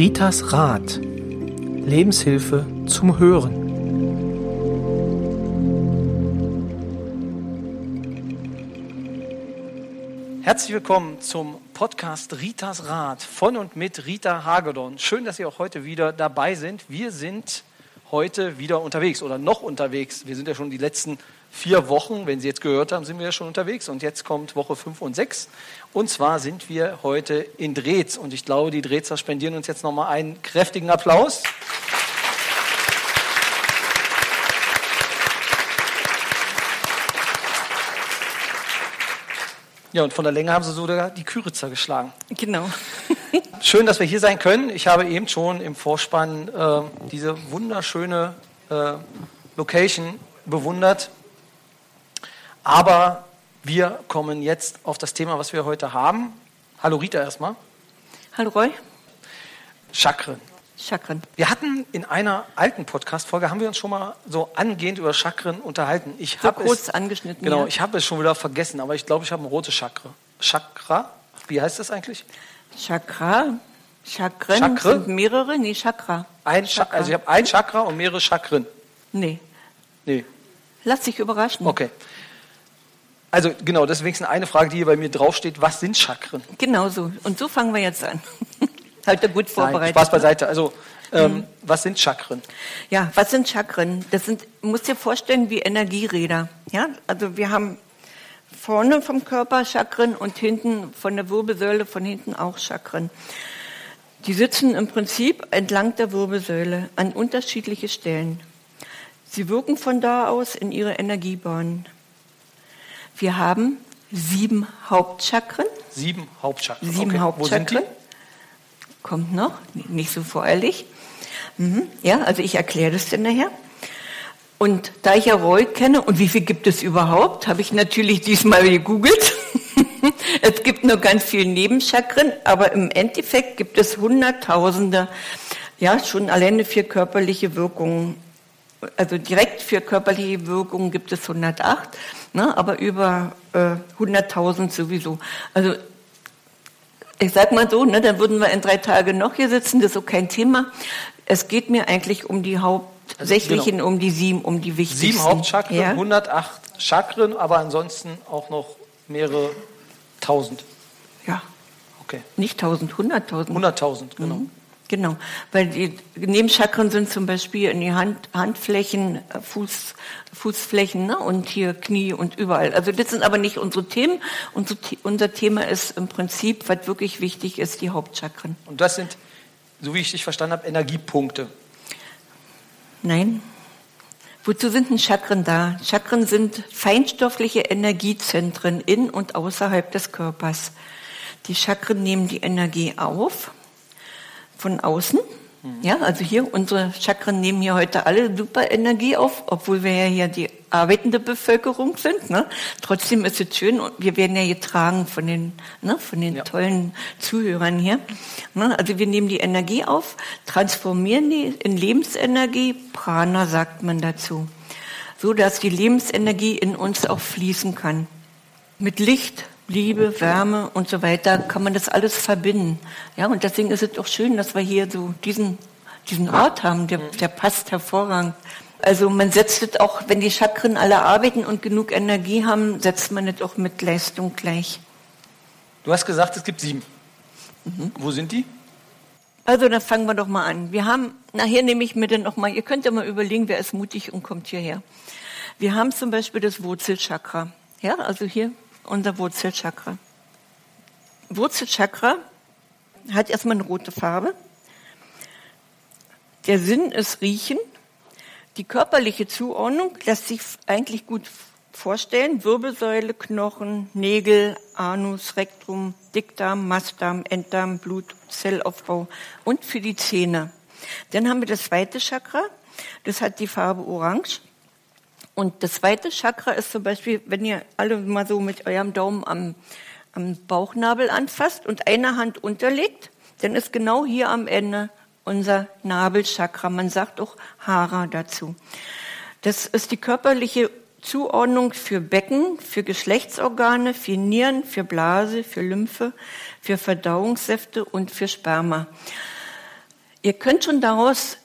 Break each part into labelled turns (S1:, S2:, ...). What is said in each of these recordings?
S1: Ritas Rat. Lebenshilfe zum Hören. Herzlich willkommen zum Podcast Ritas Rat von und mit Rita Hagedorn. Schön, dass Sie auch heute wieder dabei sind. Wir sind heute wieder unterwegs oder noch unterwegs. Wir sind ja schon die letzten vier Wochen, wenn Sie jetzt gehört haben, sind wir ja schon unterwegs und jetzt kommt Woche fünf und sechs. Und zwar sind wir heute in Drehz und ich glaube, die Drezer spendieren uns jetzt nochmal einen kräftigen Applaus. Ja, und von der Länge haben sie sogar die Küritzer geschlagen.
S2: Genau.
S1: Schön, dass wir hier sein können. Ich habe eben schon im Vorspann äh, diese wunderschöne äh, Location bewundert. Aber wir kommen jetzt auf das Thema, was wir heute haben. Hallo Rita erstmal.
S2: Hallo Roy.
S1: Chakren.
S2: Chakren.
S1: Wir hatten in einer alten Podcast-Folge, haben wir uns schon mal so angehend über Chakren unterhalten. Ich
S2: So
S1: habe
S2: kurz
S1: es,
S2: angeschnitten.
S1: Genau,
S2: ja.
S1: ich habe es schon wieder vergessen, aber ich glaube, ich habe ein rotes Chakra. Chakra? Wie heißt das eigentlich?
S2: Chakra. Chakren
S1: Chakre?
S2: sind mehrere. Nee, Chakra.
S1: Ein Chakra. Also ich habe ein Chakra und mehrere Chakren.
S2: Nee.
S1: Nee,
S2: Lass dich überraschen.
S1: okay. Also genau, deswegen ist eine Frage, die hier bei mir draufsteht. Was sind Chakren?
S2: Genau so. Und so fangen wir jetzt an. Halt gut
S1: Nein,
S2: vorbereitet.
S1: Spaß beiseite. Also, ähm, was sind Chakren?
S2: Ja, was sind Chakren? Das sind, musst dir vorstellen, wie Energieräder. Ja, also wir haben vorne vom Körper Chakren und hinten von der Wirbelsäule von hinten auch Chakren. Die sitzen im Prinzip entlang der Wirbelsäule an unterschiedliche Stellen. Sie wirken von da aus in ihre Energiebahnen. Wir haben sieben Hauptchakren.
S1: Sieben Hauptchakren.
S2: Sieben
S1: okay.
S2: Hauptchakren. Kommt noch, nicht so voreilig. Mhm. Ja, also ich erkläre das dann nachher. Und da ich ja Roy kenne, und wie viel gibt es überhaupt, habe ich natürlich diesmal gegoogelt. es gibt nur ganz viele Nebenchakren, aber im Endeffekt gibt es Hunderttausende, ja, schon alleine für körperliche Wirkungen. Also direkt für körperliche Wirkungen gibt es 108, ne, aber über äh, 100.000 sowieso. Also ich sag mal so, ne, dann würden wir in drei Tagen noch hier sitzen, das ist so kein Thema. Es geht mir eigentlich um die hauptsächlichen,
S1: genau.
S2: um die sieben, um die wichtigsten.
S1: Sieben Hauptchakren,
S2: Ja?
S1: 108 Chakren, aber ansonsten auch noch mehrere tausend.
S2: ja,
S1: Okay.
S2: nicht tausend, hunderttausend.
S1: 100.000, genau.
S2: Mhm. Genau, weil die Nebenchakren sind zum Beispiel in die Hand, Handflächen, äh, Fuß, Fußflächen ne? und hier Knie und überall. Also das sind aber nicht unsere Themen. Unser, unser Thema ist im Prinzip, was wirklich wichtig ist, die Hauptchakren.
S1: Und das sind, so wie ich dich verstanden habe, Energiepunkte.
S2: Nein. Wozu sind denn Chakren da? Chakren sind feinstoffliche Energiezentren in und außerhalb des Körpers. Die Chakren nehmen die Energie auf von außen. Ja, also hier, unsere Chakren nehmen hier heute alle super Energie auf, obwohl wir ja hier die arbeitende Bevölkerung sind. Ne? Trotzdem ist es schön und wir werden ja getragen von den, ne, von den
S1: Ja.
S2: tollen Zuhörern hier. Ne? Also wir nehmen die Energie auf, transformieren die in Lebensenergie, Prana sagt man dazu, so dass die Lebensenergie in uns auch fließen kann. Mit Licht, Liebe, Wärme und so weiter kann man das alles verbinden. Ja, und deswegen ist es doch schön, dass wir hier so diesen, diesen Ort haben, der, der passt hervorragend. Also man setzt es auch, wenn die Chakren alle arbeiten und genug Energie haben, setzt man es auch mit Leistung gleich.
S1: Du hast gesagt, es gibt sieben.
S2: Mhm.
S1: Wo sind die?
S2: Also dann fangen wir doch mal an. Wir haben, nachher nehme ich mir dann noch mal, ihr könnt ja mal überlegen, wer ist mutig und kommt hierher. Wir haben zum Beispiel das Wurzelchakra. Ja, also hier unser Wurzelchakra. Wurzelchakra hat erstmal eine rote Farbe. Der Sinn ist Riechen. Die körperliche Zuordnung lässt sich eigentlich gut vorstellen. Wirbelsäule, Knochen, Nägel, Anus, Rektum, Dickdarm, Mastdarm, Enddarm, Blut, Zellaufbau und für die Zähne. Dann haben wir das zweite Chakra. Das hat die Farbe Orange. Und das zweite Chakra ist zum Beispiel, wenn ihr alle mal so mit eurem Daumen am, am Bauchnabel anfasst und eine Hand unterlegt, dann ist genau hier am Ende unser Nabelchakra. Man sagt auch Hara dazu. Das ist die körperliche Zuordnung für Becken, für Geschlechtsorgane, für Nieren, für Blase, für Lymphe, für Verdauungssäfte und für Sperma. ihr könnt schon daraus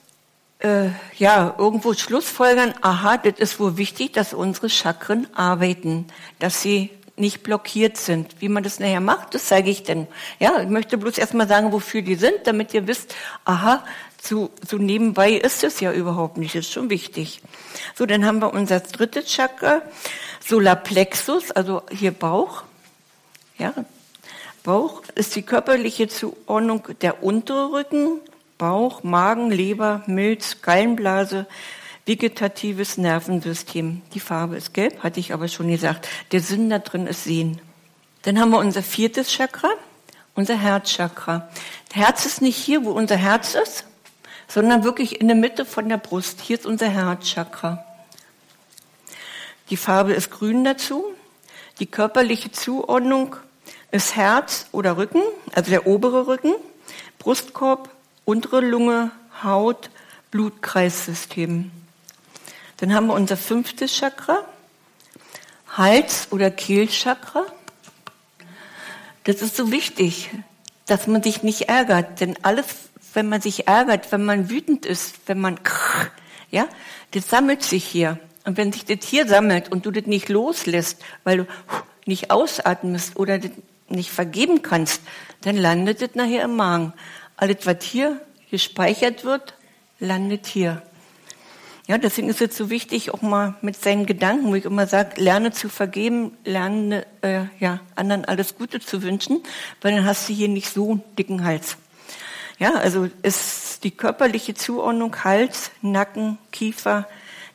S2: äh, ja irgendwo Schlussfolgern, aha, das ist wohl wichtig, dass unsere Chakren arbeiten, dass sie nicht blockiert sind. Wie man das nachher macht, das zeige ich denn. Ja, ich möchte bloß erstmal sagen, wofür die sind, damit ihr wisst, aha, so, so nebenbei ist es ja überhaupt nicht, das ist schon wichtig. So, dann haben wir unser drittes Chakra, Solarplexus, also hier Bauch. Ja, Bauch ist die körperliche Zuordnung der untere Rücken, Bauch, Magen, Leber, Milz, Gallenblase, vegetatives Nervensystem. Die Farbe ist gelb, hatte ich aber schon gesagt. Der Sinn da drin ist Sehen. Dann haben wir unser viertes Chakra, unser Herzchakra. Das Herz ist nicht hier, wo unser Herz ist, sondern wirklich in der Mitte von der Brust. Hier ist unser Herzchakra. Die Farbe ist grün dazu. Die körperliche Zuordnung ist Herz oder Rücken, also der obere Rücken, Brustkorb, untere Lunge, Haut, Blutkreissystem. Dann haben wir unser fünftes Chakra, Hals- oder Kehlchakra. Das ist so wichtig, dass man sich nicht ärgert, denn alles, wenn man sich ärgert, wenn man wütend ist, wenn man, ja, das sammelt sich hier. Und wenn sich das hier sammelt und du das nicht loslässt, weil du nicht ausatmest oder das nicht vergeben kannst, dann landet das nachher im Magen. Alles, was hier gespeichert wird, landet hier. Ja, deswegen ist es so wichtig, auch mal mit seinen Gedanken, wo ich immer sage, lerne zu vergeben, lerne äh, ja, anderen alles Gute zu wünschen, weil dann hast du hier nicht so einen dicken Hals. Ja, also ist die körperliche Zuordnung Hals, Nacken, Kiefer,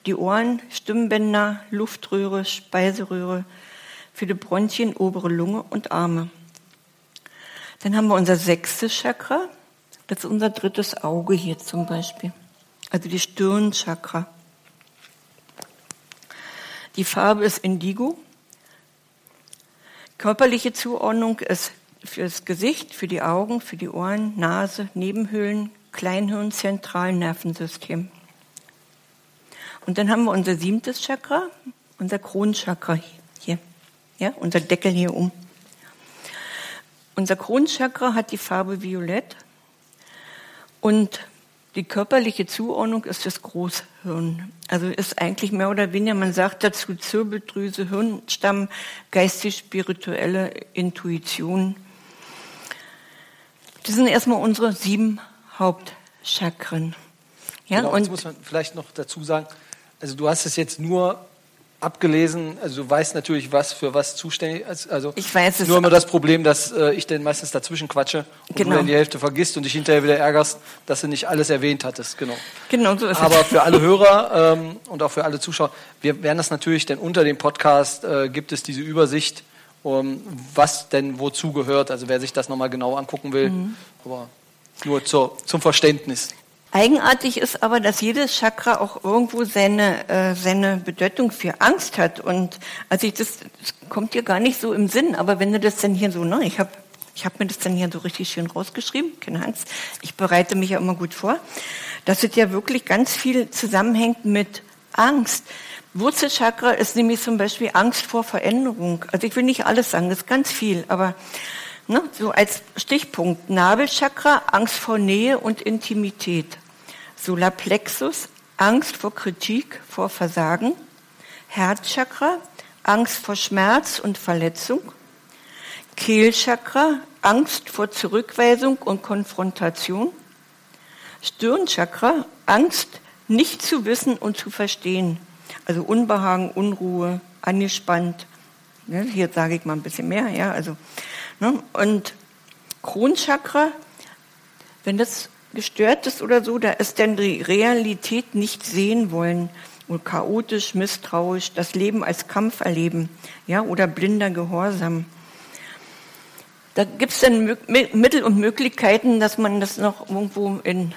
S2: die Ohren, Stimmbänder, Luftröhre, Speiseröhre, für die Bronchien, obere Lunge und Arme. Dann haben wir unser sechstes Chakra, das ist unser drittes Auge hier zum Beispiel also die Stirnchakra. Die Farbe ist Indigo. Körperliche Zuordnung ist für das Gesicht, für die Augen, für die Ohren, Nase, Nebenhöhlen, Kleinhirn, Zentralnervensystem. Und dann haben wir unser siebtes Chakra, unser Kronchakra hier, ja, unser Deckel hier um. Unser Kronchakra hat die Farbe Violett und die körperliche Zuordnung ist das Großhirn. Also ist eigentlich mehr oder weniger, man sagt dazu Zirbeldrüse, Hirnstamm, geistig-spirituelle Intuition. Das sind erstmal unsere sieben Hauptchakren.
S1: Ja, genau, und jetzt muss man vielleicht noch dazu sagen, also du hast es jetzt nur abgelesen. Also du weißt natürlich, was für was zuständig ist. Also
S2: ich weiß
S1: es. Nur immer das Problem, dass äh, ich dann meistens dazwischen quatsche und genau. du dann die Hälfte vergisst und dich hinterher wieder ärgerst, dass du nicht alles erwähnt hattest. Genau.
S2: Genau so ist
S1: Aber es. für alle Hörer ähm, und auch für alle Zuschauer, wir werden das natürlich, denn unter dem Podcast äh, gibt es diese Übersicht, um, was denn wozu gehört. Also wer sich das nochmal genau angucken will, mhm. aber nur zur, zum Verständnis.
S2: Eigenartig ist aber, dass jedes Chakra auch irgendwo seine, äh, seine Bedeutung für Angst hat. Und also ich das, das kommt dir gar nicht so im Sinn, aber wenn du das dann hier so, ne, ich habe ich hab mir das dann hier so richtig schön rausgeschrieben, keine Angst, ich bereite mich ja immer gut vor, dass es ja wirklich ganz viel zusammenhängt mit Angst. Wurzelchakra ist nämlich zum Beispiel Angst vor Veränderung. Also ich will nicht alles sagen, das ist ganz viel, aber ne, so als Stichpunkt Nabelchakra, Angst vor Nähe und Intimität. Solarplexus, Angst vor Kritik, vor Versagen. Herzchakra, Angst vor Schmerz und Verletzung. Kehlchakra, Angst vor Zurückweisung und Konfrontation. Stirnchakra, Angst, nicht zu wissen und zu verstehen. Also Unbehagen, Unruhe, angespannt. Ne, hier sage ich mal ein bisschen mehr, ja, also. Ne, und Kronchakra, wenn das gestört ist oder so, da ist dann die Realität nicht sehen wollen und chaotisch, misstrauisch, das Leben als Kampf erleben, ja, oder blinder Gehorsam. Da gibt es dann Mittel und Möglichkeiten, dass man das noch irgendwo in,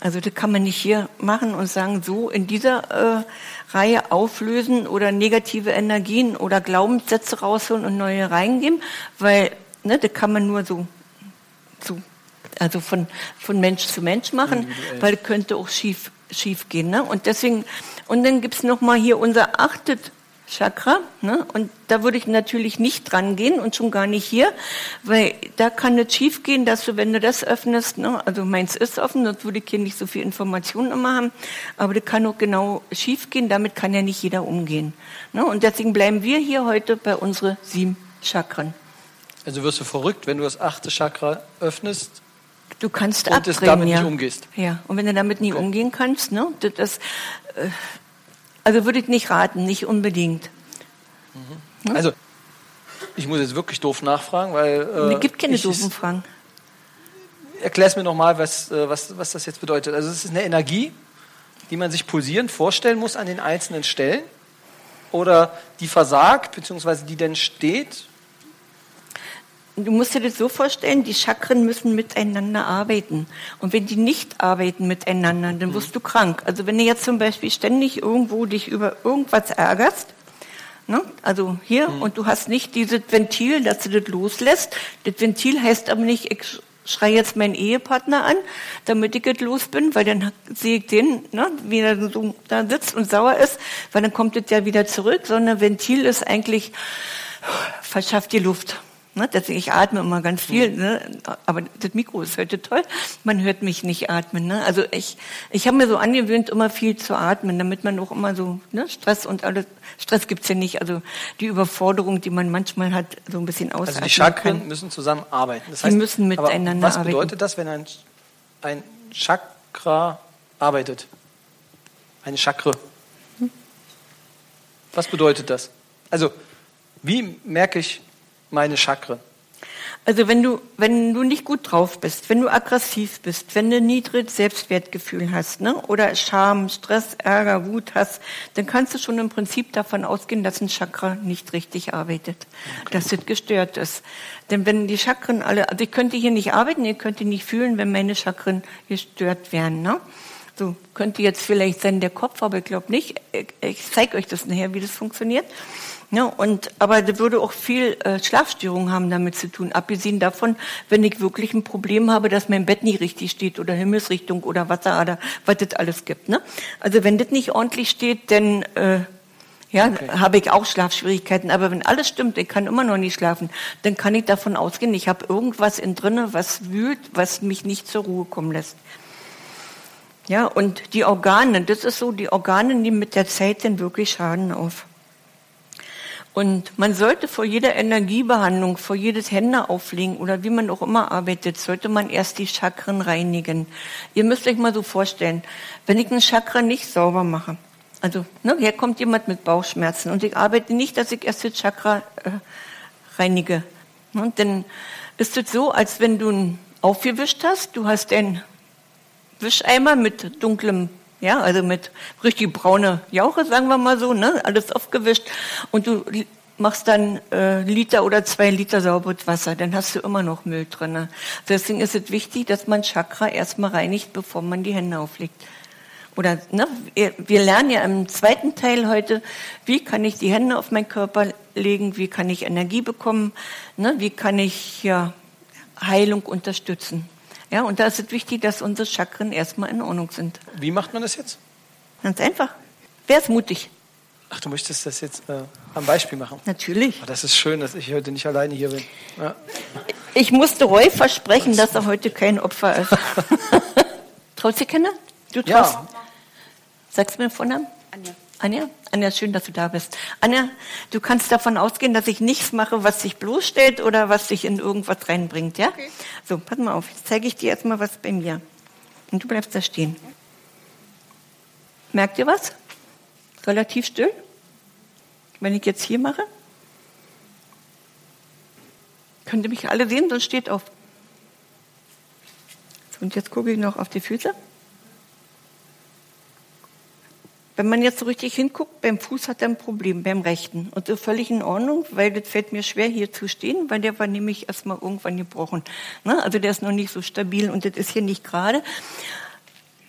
S2: also das kann man nicht hier machen und sagen, so in dieser äh, Reihe auflösen oder negative Energien oder Glaubenssätze rausholen und neue reingeben, weil ne, das kann man nur so, so also von, von Mensch zu Mensch machen, weil könnte auch schief, schief gehen. Ne? Und deswegen, und dann gibt's noch mal hier unser achtet, Chakra. Ne? Und da würde ich natürlich nicht dran gehen und schon gar nicht hier, weil da kann es schief gehen, dass du, wenn du das öffnest, ne? also meins ist offen, sonst würde ich hier nicht so viel Informationen immer haben, aber das kann auch genau schief gehen, damit kann ja nicht jeder umgehen. Ne? Und deswegen bleiben wir hier heute bei unseren sieben Chakren.
S1: Also wirst du verrückt, wenn du das achte Chakra öffnest
S2: Du kannst
S1: und
S2: abdrehen,
S1: es damit
S2: ja.
S1: nicht umgehst.
S2: Ja, und wenn du damit nie umgehen kannst, ne, das, äh, also würde ich nicht raten, nicht unbedingt.
S1: Also, ich muss jetzt wirklich doof nachfragen, weil. Äh,
S2: es gibt keine doofen Fragen.
S1: Erklär es mir nochmal, was, äh, was, was das jetzt bedeutet. Also, es ist eine Energie, die man sich pulsierend vorstellen muss an den einzelnen Stellen oder die versagt, beziehungsweise die denn steht.
S2: Du musst dir das so vorstellen, die Chakren müssen miteinander arbeiten. Und wenn die nicht arbeiten miteinander, dann wirst du krank. Also wenn du jetzt zum Beispiel ständig irgendwo dich über irgendwas ärgerst, ne? also hier, und du hast nicht dieses Ventil, dass du das loslässt. Das Ventil heißt aber nicht, ich schreie jetzt meinen Ehepartner an, damit ich es los bin, weil dann sehe ich den, ne, wie er so da sitzt und sauer ist, weil dann kommt es ja wieder zurück, sondern Ventil ist eigentlich, verschafft die Luft. Ne, deswegen, ich atme immer ganz viel, ne, aber das Mikro ist heute toll. Man hört mich nicht atmen. Ne? Also ich, ich habe mir so angewöhnt, immer viel zu atmen, damit man auch immer so ne, Stress und alles. Stress gibt's ja nicht. Also die Überforderung, die man manchmal hat, so ein bisschen ausatmen
S1: Also, die Chakren
S2: kann.
S1: müssen zusammen arbeiten. Das
S2: Die müssen miteinander
S1: was
S2: arbeiten.
S1: bedeutet das, wenn ein, ein Chakra arbeitet? Eine Chakre. Was bedeutet das? Also, wie merke ich meine Chakren?
S2: Also wenn du, wenn du nicht gut drauf bist, wenn du aggressiv bist, wenn du niedriges Selbstwertgefühl hast, ne, oder Scham, Stress, Ärger, Wut hast, dann kannst du schon im Prinzip davon ausgehen, dass ein Chakra nicht richtig arbeitet, dass es gestört ist. Denn wenn die Chakren alle, also ich könnte hier nicht arbeiten, ihr könnt nicht fühlen, wenn meine Chakren gestört wären, ne? So könnte jetzt vielleicht sein der Kopf, aber ich glaube nicht. Ich, ich zeige euch das nachher, wie das funktioniert. Ja, und, aber das würde auch viel äh, Schlafstörungen haben damit zu tun. Abgesehen davon, wenn ich wirklich ein Problem habe, dass mein Bett nie richtig steht oder Himmelsrichtung oder Wasserader, was das alles gibt. Ne? Also wenn das nicht ordentlich steht, dann äh, ja, habe ich auch Schlafschwierigkeiten. Aber wenn alles stimmt, ich kann immer noch nicht schlafen, dann kann ich davon ausgehen, ich habe irgendwas in drinne, was wühlt, was mich nicht zur Ruhe kommen lässt. Ja, und die Organe, das ist so, die Organe nehmen mit der Zeit dann wirklich Schaden auf. Und man sollte vor jeder Energiebehandlung, vor jedes Hände auflegen oder wie man auch immer arbeitet, sollte man erst die Chakren reinigen. Ihr müsst euch mal so vorstellen, wenn ich ein Chakra nicht sauber mache, also ne, hier kommt jemand mit Bauchschmerzen und ich arbeite nicht, dass ich erst das Chakra äh, reinige. Und dann ist es so, als wenn du ein aufgewischt hast, du hast einen Wischeimer mit dunklem, ja, also mit richtig braune Jauche, sagen wir mal so, ne, alles aufgewischt. Und du machst dann äh, Liter oder zwei Liter sauberes Wasser, dann hast du immer noch Müll drin. Deswegen ist es wichtig, dass man Chakra erstmal reinigt, bevor man die Hände auflegt. Oder ne, wir wir lernen ja im zweiten Teil heute, wie kann ich die Hände auf meinen Körper legen, wie kann ich Energie bekommen, ne, wie kann ich ja, Heilung unterstützen. Ja, und da ist es wichtig, dass unsere Chakren erstmal in Ordnung sind.
S1: Wie macht man das jetzt?
S2: Ganz einfach. Wer ist mutig?
S1: Ach, du möchtest das jetzt äh, am Beispiel machen.
S2: Natürlich.
S1: Oh, das ist schön, dass ich heute nicht alleine hier bin. Ja.
S2: Ich musste Roy versprechen, dass er heute kein Opfer ist. Traut sie Kinder? Du traust?
S1: ja,
S2: Sagst du mir Vornamen? Anja. Anja? Anja, schön, dass du da bist. Anja, du kannst davon ausgehen, dass ich nichts mache, was dich bloßstellt oder was dich in irgendwas reinbringt, ja? So, pass mal auf. Jetzt zeige ich dir erstmal was bei mir. Und du bleibst da stehen. Merkt ihr was? Relativ still. Wenn ich jetzt hier mache. Könnt ihr mich alle sehen, sonst steht auf. So, und jetzt gucke ich noch auf die Füße. Wenn man jetzt so richtig hinguckt, beim Fuß hat er ein Problem, beim rechten. Und so völlig in Ordnung, weil das fällt mir schwer, hier zu stehen, weil der war nämlich erstmal irgendwann gebrochen. Ne? Also der ist noch nicht so stabil und das ist hier nicht gerade.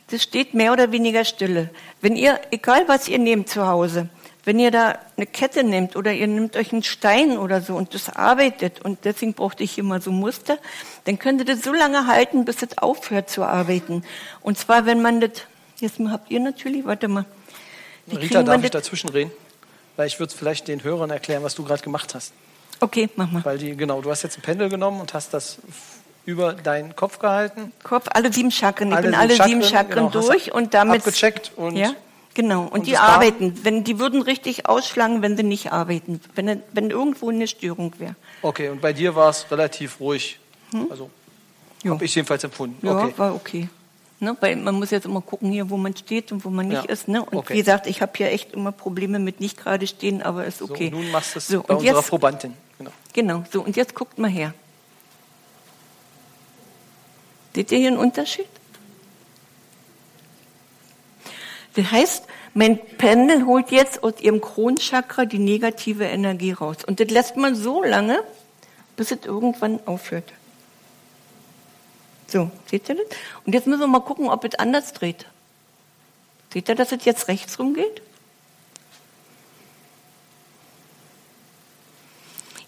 S2: Das steht mehr oder weniger stille. Wenn ihr, egal was ihr nehmt zu Hause, wenn ihr da eine Kette nehmt oder ihr nehmt euch einen Stein oder so und das arbeitet, und deswegen brauchte ich hier mal so Muster, dann könnt ihr das so lange halten, bis es aufhört zu arbeiten. Und zwar, wenn man das, jetzt habt ihr natürlich, warte mal, wie
S1: Rita, darf ich dazwischen reden? weil ich würde vielleicht den Hörern erklären, was du gerade gemacht hast.
S2: Okay, mach mal.
S1: Weil die, genau, du hast jetzt ein Pendel genommen und hast das über deinen Kopf gehalten.
S2: Kopf, alle sieben Chakren. Ich
S1: Alle
S2: bin
S1: sieben
S2: alle sieben Chakren
S1: genau,
S2: durch und damit.
S1: abgecheckt und-
S2: ja, genau. Und,
S1: und
S2: die arbeiten. Wenn die würden richtig ausschlagen, wenn sie nicht arbeiten. Wenn, wenn irgendwo eine Störung wäre.
S1: Okay, und bei dir war es relativ ruhig. Also
S2: Ja.
S1: habe ich jedenfalls empfunden.
S2: Ja,
S1: okay.
S2: war okay. Ne, weil man muss jetzt immer gucken hier, wo man steht und wo man nicht
S1: Ja,
S2: ist. Ne? Und
S1: okay.
S2: wie gesagt, ich habe hier echt immer Probleme mit nicht gerade stehen, aber ist okay.
S1: So, nun machst du es
S2: So,
S1: bei
S2: und
S1: unserer
S2: jetzt,
S1: Probandin. Genau.
S2: Genau, so und jetzt guckt mal her. Seht ihr hier einen Unterschied? Das heißt, mein Pendel holt jetzt aus ihrem Kronchakra die negative Energie raus. Und das lässt man so lange, bis es irgendwann aufhört. So, seht ihr das? Und jetzt müssen wir mal gucken, ob es anders dreht. Seht ihr, dass es jetzt rechts rumgeht?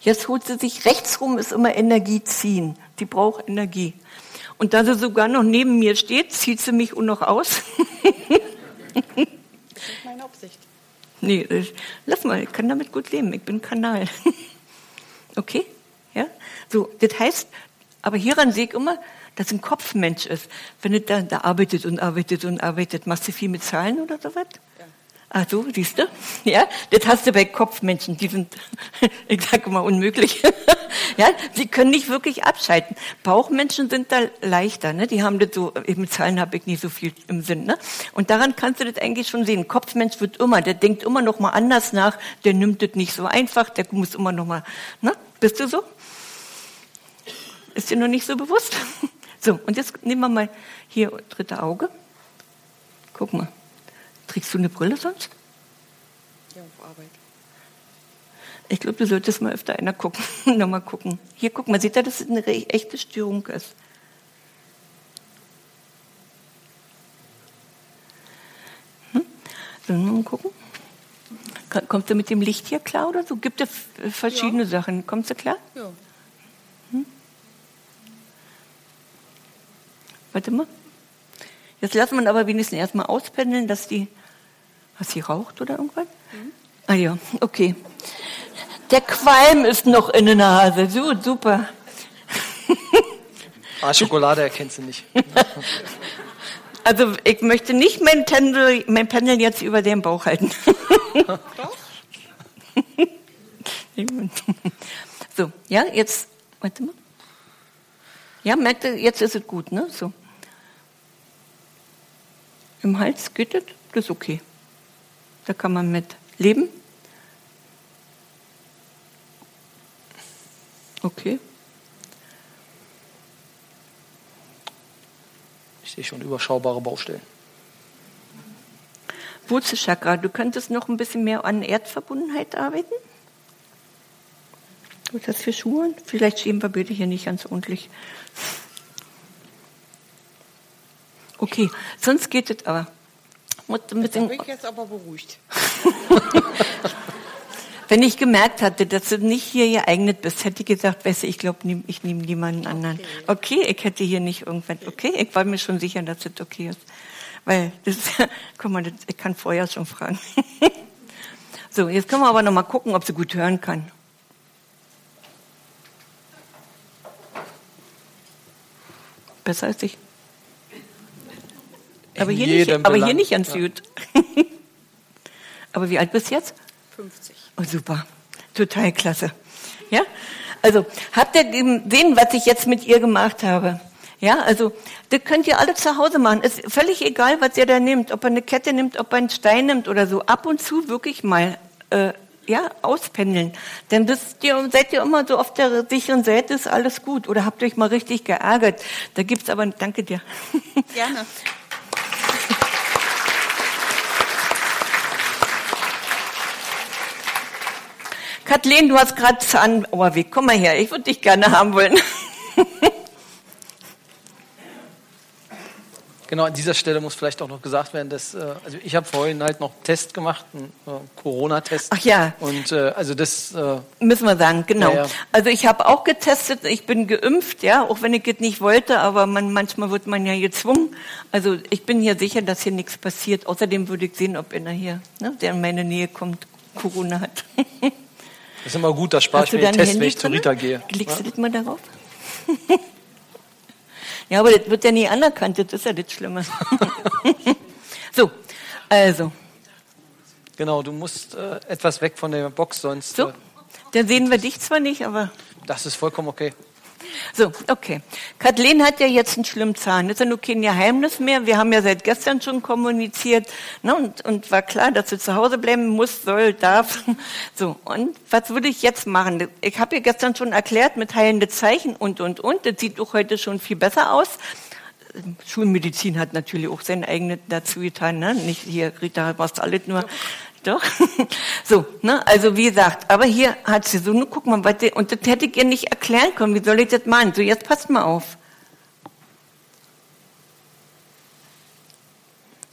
S2: Jetzt holt sie sich rechts rum, ist immer Energie ziehen. Die braucht Energie. Und da sie sogar noch neben mir steht, zieht sie mich auch noch aus.
S3: Meine Absicht.
S2: nee, das- lass mal, ich kann damit gut leben. Ich bin Kanal. okay? Ja? So, das heißt, aber hieran sehe ich immer, dass ein Kopfmensch ist. Wenn es da, da arbeitet und arbeitet und arbeitet, machst du viel mit Zahlen oder sowas?
S3: Ja.
S2: Ach so, siehst du? Ja, das hast du bei Kopfmenschen, die sind, ich sage mal, unmöglich. ja, sie können nicht wirklich abschalten. Bauchmenschen sind da leichter, ne? Die haben das so, mit Zahlen habe ich nicht so viel im Sinn, ne? Und daran kannst du das eigentlich schon sehen. Kopfmensch wird immer, der denkt immer noch mal anders nach, der nimmt das nicht so einfach, der muss immer noch mal, ne? Bist du so? Ist dir noch nicht so bewusst? So, und jetzt nehmen wir mal hier dritte Auge. Guck mal. Trägst du eine Brille sonst?
S3: Ja, auf Arbeit.
S2: Ich glaube, du solltest mal öfter einer gucken. Nochmal gucken. Hier, guck mal, seht ihr, dass es eine echte Störung ist. Hm? Mal gucken. Kommst du mit dem Licht hier klar oder so? Gibt es verschiedene Sachen. Kommst du klar?
S3: Ja.
S2: Warte mal. Jetzt lassen wir aber wenigstens erstmal auspendeln, dass die. Hast sie raucht oder irgendwas? Ah ja, okay. Der Qualm ist noch in der Nase. So, super.
S1: Ah, Schokolade erkennst du nicht.
S2: Also ich möchte nicht mein Pendel, mein Pendel jetzt über den Bauch halten. so, ja, jetzt, warte mal. Ja, merkt ihr, jetzt ist es gut, ne? So. Im Hals geht es, das ist okay. Da kann man mit leben. Okay.
S1: Ich sehe schon überschaubare Baustellen.
S2: Wurzelchakra, du könntest noch ein bisschen mehr an Erdverbundenheit arbeiten? Was das für Schuhe? Vielleicht stehen wir beide hier nicht ganz ordentlich. Okay, sonst geht es aber. Mit, mit
S3: bin ich jetzt aber beruhigt.
S2: wenn ich gemerkt hatte, dass du nicht hier geeignet bist, hätte ich gesagt, weißt du, ich glaube, ich nehme niemanden anderen. Okay, ich hätte hier nicht irgendwann, okay, ich war mir schon sicher, dass das okay ist. Weil, das, guck mal, das, ich kann vorher schon fragen. so, jetzt können wir aber noch mal gucken, ob sie gut hören kann. Besser als ich. Aber hier, nicht, aber hier
S1: Belang.
S2: nicht ganz
S1: Ja.
S2: gut. aber wie alt bist du jetzt?
S3: 50.
S2: Oh, super. Total klasse. Ja? Also, habt ihr gesehen, was ich jetzt mit ihr gemacht habe? Ja, also, das könnt ihr alle zu Hause machen. Ist völlig egal, was ihr da nehmt. Ob ihr eine Kette nimmt, ob ihr einen Stein nimmt oder so. Ab und zu wirklich mal, äh, ja, auspendeln. Denn wisst ihr, seid ihr immer so auf der sicheren Seite, ist alles gut. Oder habt ihr euch mal richtig geärgert. Da gibt's aber, danke dir.
S3: Gerne.
S2: Kathleen, du hast gerade Zahnohrweg. Komm mal her, ich würde dich gerne haben wollen.
S1: Genau, an dieser Stelle muss vielleicht auch noch gesagt werden, dass, äh, also ich habe vorhin halt noch einen Test gemacht, einen äh, Corona-Test.
S2: Ach ja.
S1: Und äh, also das, äh,
S2: Müssen wir sagen, genau.
S1: Ja, ja.
S2: Also ich habe auch getestet, ich bin geimpft, ja, auch wenn ich es nicht wollte, aber man, manchmal wird man ja gezwungen. Also ich bin hier sicher, dass hier nichts passiert. Außerdem würde ich sehen, ob einer hier, ne, der in meine Nähe kommt, Corona hat.
S1: Das ist immer gut, da spare ich
S2: Hast
S1: mir den Test,
S2: Handy
S1: wenn ich zu? Rita gehe.
S2: Legst du das mal darauf? ja, aber das wird ja nie anerkannt, das ist ja das Schlimme. so, also,
S1: Genau, du musst äh, etwas weg von der Box, sonst.
S2: so.
S1: Äh,
S2: Da sehen wir dich zwar nicht, aber
S1: das ist vollkommen okay.
S2: So, okay. Kathleen hat ja jetzt einen schlimmen Zahn. Das ist ja nur kein Geheimnis mehr. Wir haben ja seit gestern schon kommuniziert. Ne, und, und war klar, dass sie zu Hause bleiben muss, soll, darf. So, und was würde ich jetzt machen? Ich habe ihr gestern schon erklärt mit heilende Zeichen und, und, und. Das sieht doch heute schon viel besser aus. Schulmedizin hat natürlich auch sein eigenes dazu getan. Ne? Nicht hier, Rita, machst alles nur. Doch. So, ne? Also wie gesagt, aber hier hat sie so, nur guck mal, was die, und das hätte ich ihr nicht erklären können. Wie soll ich das machen? So, jetzt passt mal auf.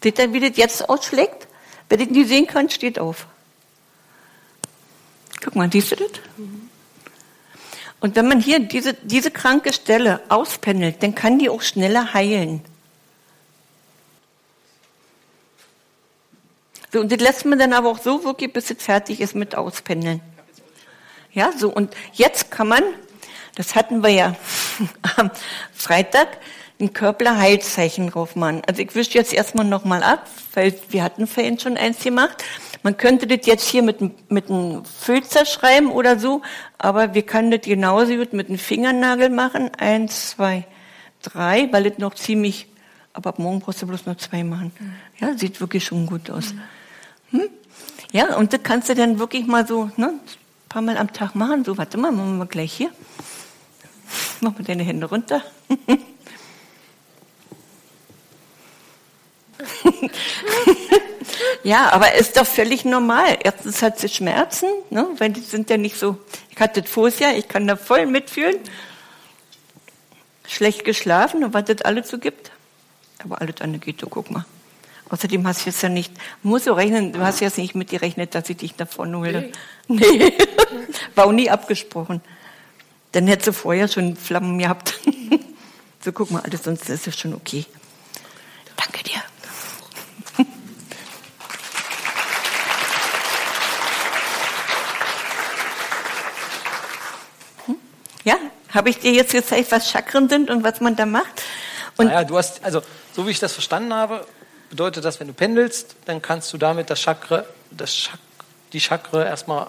S2: Seht ihr, wie das jetzt ausschlägt? Wer das nicht sehen kann, steht auf. Guck mal, siehst du das? Und wenn man hier diese, diese kranke Stelle auspendelt, dann kann die auch schneller heilen. So, und das lässt man dann aber auch so wirklich, bis es fertig ist mit Auspendeln. Ja, so, und jetzt kann man, das hatten wir ja am Freitag, ein Körpler Heilzeichen drauf machen. Also ich wische jetzt erstmal nochmal ab, weil wir hatten vorhin schon eins gemacht. Man könnte das jetzt hier mit, einem- mit einem Filzer schreiben oder so, aber wir können das genauso gut mit einem Fingernagel machen. Eins, zwei, drei, weil das noch ziemlich, aber ab morgen brauchst du bloß noch zwei machen. Ja, sieht wirklich schon gut aus. Hm? Ja, und das kannst du dann wirklich mal so, ne, ein paar Mal am Tag machen. So, warte mal, machen wir gleich hier. Mach mal deine Hände runter. ja, aber ist doch völlig normal. Erstens hat sie Schmerzen, ne, weil die sind ja nicht so. Ich hatte das vorher, ich kann da voll mitfühlen. Schlecht geschlafen und was das alles so gibt. Aber alles andere geht, du guck mal. Außerdem hast du jetzt ja nicht, musst du rechnen, du hast jetzt nicht mit gerechnet, dass ich dich davon hole. Nee. War auch nie abgesprochen. Dann hättest du vorher schon Flammen gehabt. so, guck mal, alles sonst ist es schon okay. Danke dir. Ja, habe ich dir jetzt gezeigt, was Chakren sind und was man da macht? Und
S1: naja, du hast, also, so wie ich das verstanden habe, bedeutet das, wenn du pendelst, dann kannst du damit das Chakra, das Chak die Chakra erstmal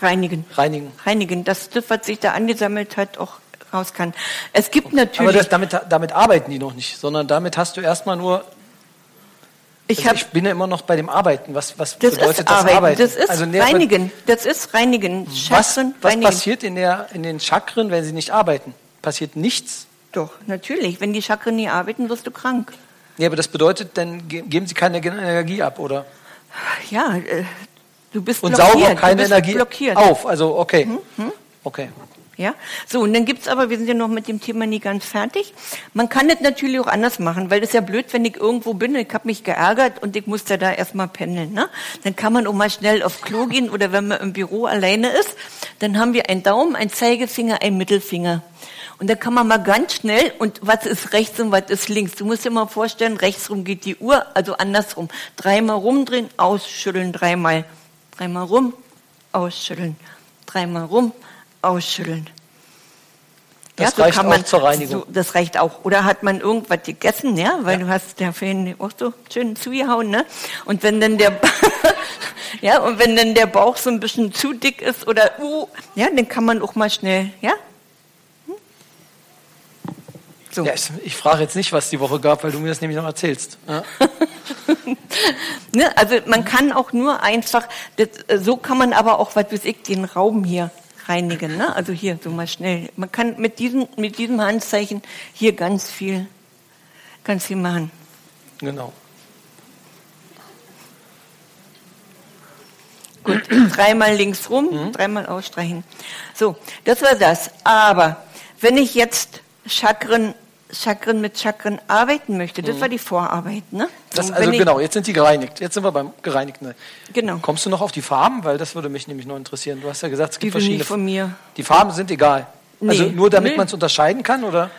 S2: reinigen.
S1: reinigen.
S2: Reinigen, dass das, was sich da angesammelt hat, auch raus kann. Es gibt
S1: Aber
S2: natürlich,
S1: das, damit, damit arbeiten die noch nicht, sondern damit hast du erstmal nur.
S2: ich
S1: Also ich bin ja immer noch bei dem Arbeiten. Was, was
S2: Das
S1: bedeutet das
S2: Arbeiten,
S1: Arbeiten?
S2: das ist
S1: also
S2: Reinigen, das ist Reinigen,
S1: Was,
S2: Chakren,
S1: was
S2: Reinigen.
S1: passiert in, der, in den Chakren, wenn sie nicht arbeiten? Passiert nichts.
S2: Doch, natürlich. Wenn die Chakren nie arbeiten, wirst du krank.
S1: Nee, aber das bedeutet, dann ge- geben sie keine Energie ab, oder?
S2: Ja, äh, du bist
S1: Und
S2: blockiert.
S1: auch
S2: du
S1: keine Energie
S2: blockiert.
S1: auf. Also, okay. Okay.
S2: Ja, so, und dann gibt's aber, wir sind ja noch mit dem Thema nie ganz fertig. Man kann das natürlich auch anders machen, weil das ist ja blöd, wenn ich irgendwo bin, ich habe mich geärgert und ich musste da erstmal pendeln. Ne? Dann kann man auch mal schnell auf Klo gehen oder wenn man im Büro alleine ist, dann haben wir einen Daumen, einen Zeigefinger, einen Mittelfinger. Und da kann man mal ganz schnell, und was ist rechts und was ist links? Du musst dir mal vorstellen, rechts rum geht die Uhr, also andersrum. Dreimal rumdrehen, ausschütteln, dreimal. Dreimal rum, ausschütteln. Dreimal rum, ausschütteln.
S1: Das
S2: so
S1: reicht
S2: kann
S1: auch
S2: man,
S1: zur Reinigung.
S2: So, das reicht auch. Oder hat man irgendwas gegessen, ja, weil du hast ja vorhin auch so schön zugehauen, ne? Und wenn dann der, ja, und wenn dann der Bauch so ein bisschen zu dick ist oder, uh, ja, dann kann man auch mal schnell, ja? So.
S1: Ja, ich, ich frage jetzt nicht, was die Woche gab, weil du mir das nämlich noch erzählst. Ja.
S2: Ne, also man kann auch nur einfach, das, äh, so kann man aber auch, was weiß ich, den Raum hier reinigen. Ne? Also hier so mal schnell. Man kann mit diesem, mit diesem Handzeichen hier ganz viel, ganz viel machen.
S1: Genau.
S2: Gut, dreimal links rum, dreimal ausstreichen. So, das war das. Aber wenn ich jetzt Chakren, Chakren mit Chakren arbeiten möchte, das war die Vorarbeit, ne?
S1: Das, also genau, jetzt sind die gereinigt. Jetzt sind wir beim gereinigten.
S2: Genau.
S1: Kommst du noch auf die Farben? Weil das würde mich nämlich noch interessieren. Du hast ja gesagt, es
S2: Die
S1: gibt
S2: sind
S1: verschiedene.
S2: nicht von mir.
S1: Die Farben sind egal. Also
S2: Nee.
S1: nur damit
S2: Nee.
S1: man es unterscheiden kann, oder?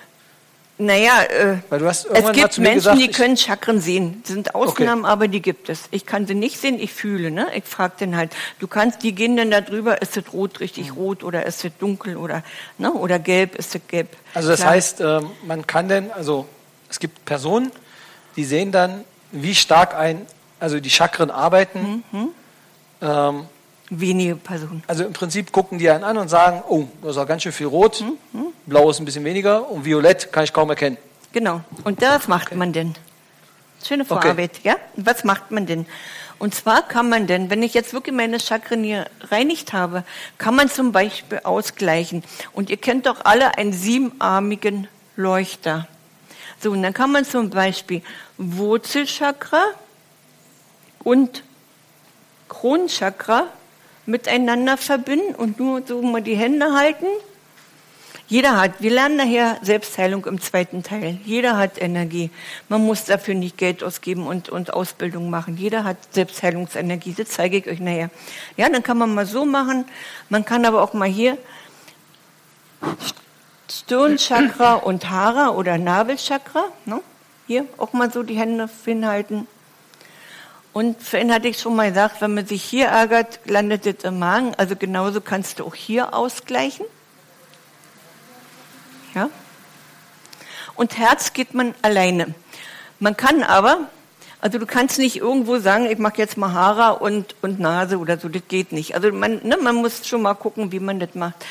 S2: Naja, äh,
S1: Weil du hast
S2: es gibt Menschen,
S1: gesagt,
S2: die können Chakren sehen. Das sind Ausnahmen, aber die gibt es. Ich kann sie nicht sehen, ich fühle. Ne? Ich frage den halt, du kannst, die gehen dann da drüber, ist es rot, richtig rot oder ist es dunkel oder, ne? oder gelb, ist es gelb.
S1: Also das
S2: Klar.
S1: heißt, ähm, man kann denn, also es gibt Personen, die sehen dann, wie stark ein, also die Chakren arbeiten.
S2: Mhm.
S1: Ähm,
S2: Wenige Personen.
S1: also im Prinzip gucken die einen an und sagen, oh, da ist auch ganz schön viel Rot,
S2: Mhm.
S1: Blau ist ein bisschen weniger und Violett kann ich kaum erkennen.
S2: Genau. Und das macht man denn. Schöne
S1: Okay.
S2: Vorarbeit, ja? Und Was macht man denn? Und zwar kann man denn, wenn ich jetzt wirklich meine Chakren hier reinigt habe, kann man zum Beispiel ausgleichen. Und ihr kennt doch alle einen siebenarmigen Leuchter. So, und dann kann man zum Beispiel Wurzelchakra und Kronchakra miteinander verbinden und nur so mal die Hände halten. Jeder hat, wir lernen nachher Selbstheilung im zweiten Teil. Jeder hat Energie. Man muss dafür nicht Geld ausgeben und, und Ausbildung machen. Jeder hat Selbstheilungsenergie. Das zeige ich euch nachher. Ja, dann kann man mal so machen. Man kann aber auch mal hier Stirnchakra und Hara oder Nabelchakra. Ne? Hier auch mal so die Hände hinhalten. Und vorhin hatte ich schon mal gesagt, wenn man sich hier ärgert, landet es im Magen. Also genauso kannst du auch hier ausgleichen. Ja? Und Herz geht man alleine. Man kann aber, also du kannst nicht irgendwo sagen, ich mache jetzt mal Haare und, und Nase oder so, das geht nicht. Also man, ne, man muss schon mal gucken, wie man das macht.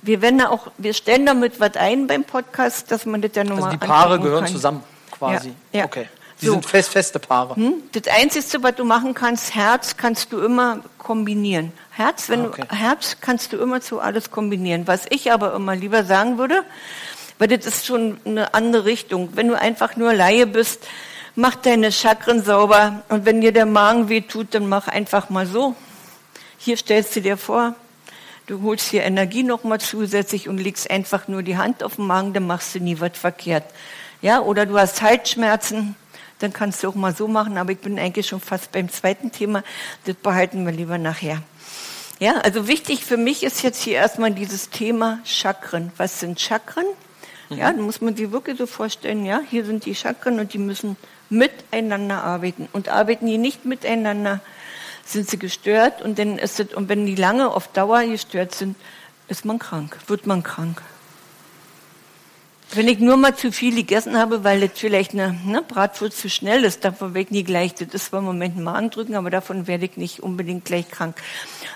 S2: Wir werden da auch, wir stellen damit was ein beim Podcast, dass man das ja nochmal
S1: Also die Paare gehören
S2: kann.
S1: zusammen quasi.
S2: Ja, ja.
S1: Okay. Die
S2: So.
S1: sind fest, feste Paare.
S2: Hm? Das Einzige, was du machen kannst, Herz kannst du immer kombinieren. Herz, wenn
S1: Ah, okay.
S2: du, Herz kannst du immer zu alles kombinieren. Was ich aber immer lieber sagen würde, weil das ist schon eine andere Richtung. Wenn du einfach nur Laie bist, mach deine Chakren sauber und wenn dir der Magen weh tut, dann mach einfach mal so. Hier stellst du dir vor, du holst dir Energie nochmal zusätzlich und legst einfach nur die Hand auf den Magen, dann machst du nie was verkehrt. Ja, oder du hast Halsschmerzen, dann kannst du auch mal so machen, aber ich bin eigentlich schon fast beim zweiten Thema, das behalten wir lieber nachher. Ja, also wichtig für mich ist jetzt hier erstmal dieses Thema Chakren. Was sind Chakren? Ja, da muss man sich wirklich so vorstellen, ja, hier sind die Chakren und die müssen miteinander arbeiten. Und arbeiten die nicht miteinander, sind sie gestört und dann ist es, und wenn die lange auf Dauer gestört sind, ist man krank, wird man krank. Wenn ich nur mal zu viel gegessen habe, weil das vielleicht eine ne, Bratwurst zu schnell ist, davon werde ich nie gleich, das ist zwar im Moment ein Magendrücken, aber davon werde ich nicht unbedingt gleich krank.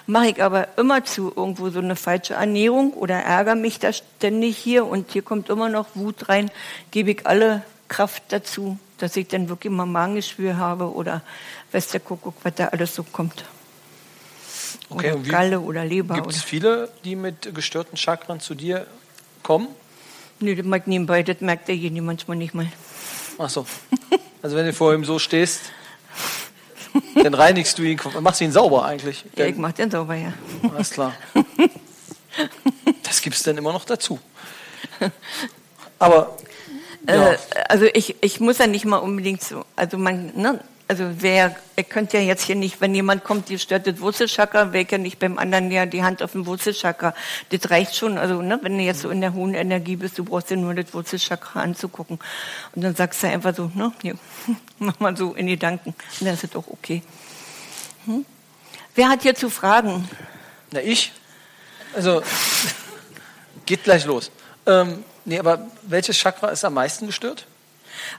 S2: Mache ich aber immer zu irgendwo so eine falsche Ernährung oder ärgere mich da ständig hier und hier kommt immer noch Wut rein, gebe ich alle Kraft dazu, dass ich dann wirklich mal Magengeschwür habe oder weiß der Kuckuck, was da alles so kommt.
S1: Okay,
S2: oder Galle oder Leber.
S1: Gibt es viele, die mit gestörten Chakren zu dir kommen?
S2: Nee, das mag nebenbei, das merkt derjenige manchmal nicht mal.
S1: Ach so. Also wenn du vor ihm so stehst, dann reinigst du ihn, machst ihn sauber eigentlich.
S2: Ja, ich mach den sauber, ja.
S1: alles klar. Das gibt's dann immer noch dazu. Aber ja,
S2: Äh, also ich, ich muss ja nicht mal unbedingt so, also man, ne, also wer, ihr könnt ja jetzt hier nicht, wenn jemand kommt, die stört das Wurzelchakra, wäre ja nicht beim anderen ja die Hand auf dem Wurzelchakra. Das reicht schon, also ne, wenn du jetzt so in der hohen Energie bist, du brauchst dir nur das Wurzelchakra anzugucken. Und dann sagst du einfach so, ne, hier, mach mal so in die Gedanken. Und dann ist es auch okay. Hm? Wer hat hier zu fragen?
S1: na ich? Also, geht gleich los. Ähm, nee, aber welches Chakra ist am meisten gestört?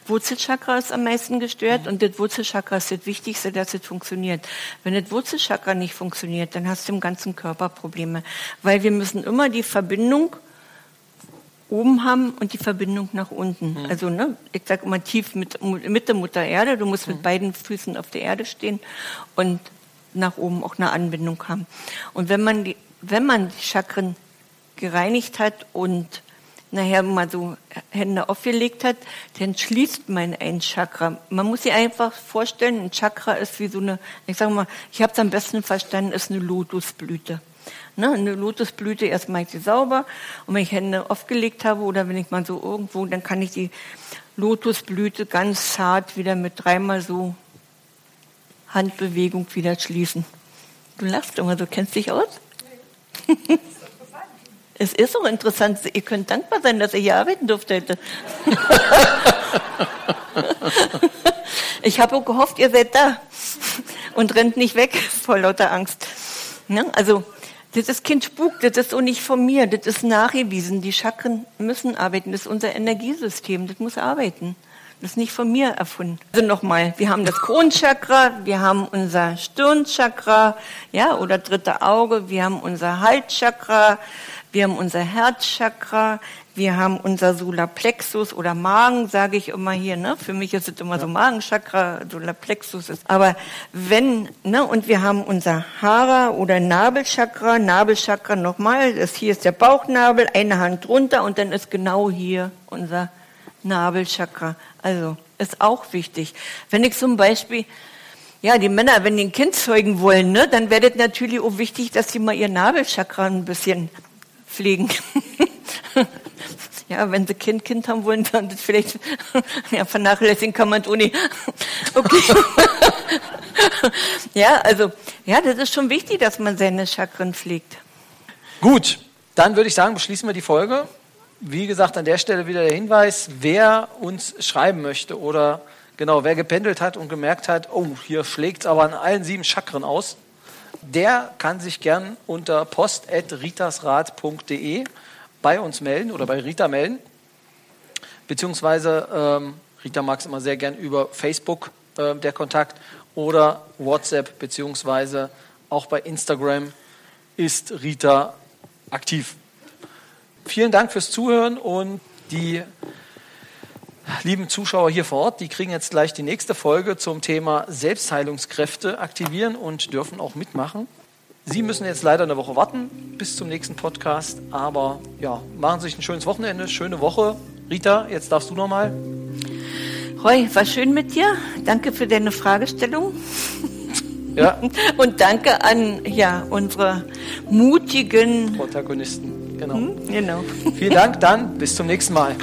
S2: Wurzelchakra ist am meisten gestört und das Wurzelchakra ist das Wichtigste, dass es funktioniert. Wenn das Wurzelchakra nicht funktioniert, dann hast du im ganzen Körper Probleme, weil wir müssen immer die Verbindung oben haben und die Verbindung nach unten. Also ne, ich sage immer tief mit, mit der Mutter Erde. Du musst mit beiden Füßen auf der Erde stehen und nach oben auch eine Anbindung haben. Und wenn man die, wenn man die Chakren gereinigt hat und nachher mal so Hände aufgelegt hat, dann schließt man ein Chakra. Man muss sich einfach vorstellen, ein Chakra ist wie so eine, ich sage mal, ich habe es am besten verstanden, ist eine Lotusblüte. Ne, eine Lotusblüte, erst mache ich sie sauber und wenn ich Hände aufgelegt habe oder wenn ich mal so irgendwo, dann kann ich die Lotusblüte ganz zart wieder mit dreimal so Handbewegung wieder schließen. Du lachst immer so, kennst dich aus? Es ist auch interessant. Ihr könnt dankbar sein, dass ihr hier arbeiten durfte heute. ich habe auch gehofft, ihr seid da und rennt nicht weg vor lauter Angst. Ne? Also, das ist Kind Spuk, das ist auch nicht von mir, das ist nachgewiesen. Die Chakren müssen arbeiten, das ist unser Energiesystem, das muss arbeiten. Das ist nicht von mir erfunden. Also nochmal, wir haben das Kronchakra, wir haben unser Stirnchakra, ja, oder dritte Auge, wir haben unser Halschakra, wir haben unser Herzchakra, wir haben unser Solarplexus oder Magen, sage ich immer hier. Ne? Für mich ist es immer so Magenchakra, Solarplexus ist. Aber wenn, ne, und wir haben unser Hara oder Nabelchakra, Nabelchakra nochmal, das hier ist der Bauchnabel, eine Hand drunter und dann ist genau hier unser Nabelchakra. Also ist auch wichtig. Wenn ich zum Beispiel ja, die Männer, wenn die ein Kind zeugen wollen, ne, dann wäre das natürlich auch wichtig, dass sie mal ihr Nabelchakra ein bisschen pflegen. ja, wenn sie Kind, Kind haben wollen, dann das vielleicht, ja, vernachlässigen kann man Uni. okay. ja, also, ja, das ist schon wichtig, dass man seine Chakren pflegt.
S1: Gut, dann würde ich sagen, beschließen wir die Folge. Wie gesagt, an der Stelle wieder der Hinweis, wer uns schreiben möchte oder genau, wer gependelt hat und gemerkt hat, oh, hier schlägt es aber an allen sieben Chakren aus, der kann sich gern unter post.ritasrat.de bei uns melden oder bei Rita melden. Beziehungsweise ähm, Rita mag es immer sehr gern über Facebook äh, der Kontakt oder WhatsApp, beziehungsweise auch bei Instagram ist Rita aktiv. Vielen Dank fürs Zuhören und die lieben Zuschauer hier vor Ort, die kriegen jetzt gleich die nächste Folge zum Thema Selbstheilungskräfte aktivieren und dürfen auch mitmachen. Sie müssen jetzt leider eine Woche warten bis zum nächsten Podcast, aber ja, machen Sie sich ein schönes Wochenende, schöne Woche. Rita, jetzt darfst du nochmal.
S2: Roy, war schön mit dir. Danke für deine Fragestellung.
S1: Ja.
S2: Und danke an ja, unsere mutigen
S1: Protagonisten. Genau.
S2: Hm, genau.
S1: Vielen Dank, dann bis zum nächsten Mal.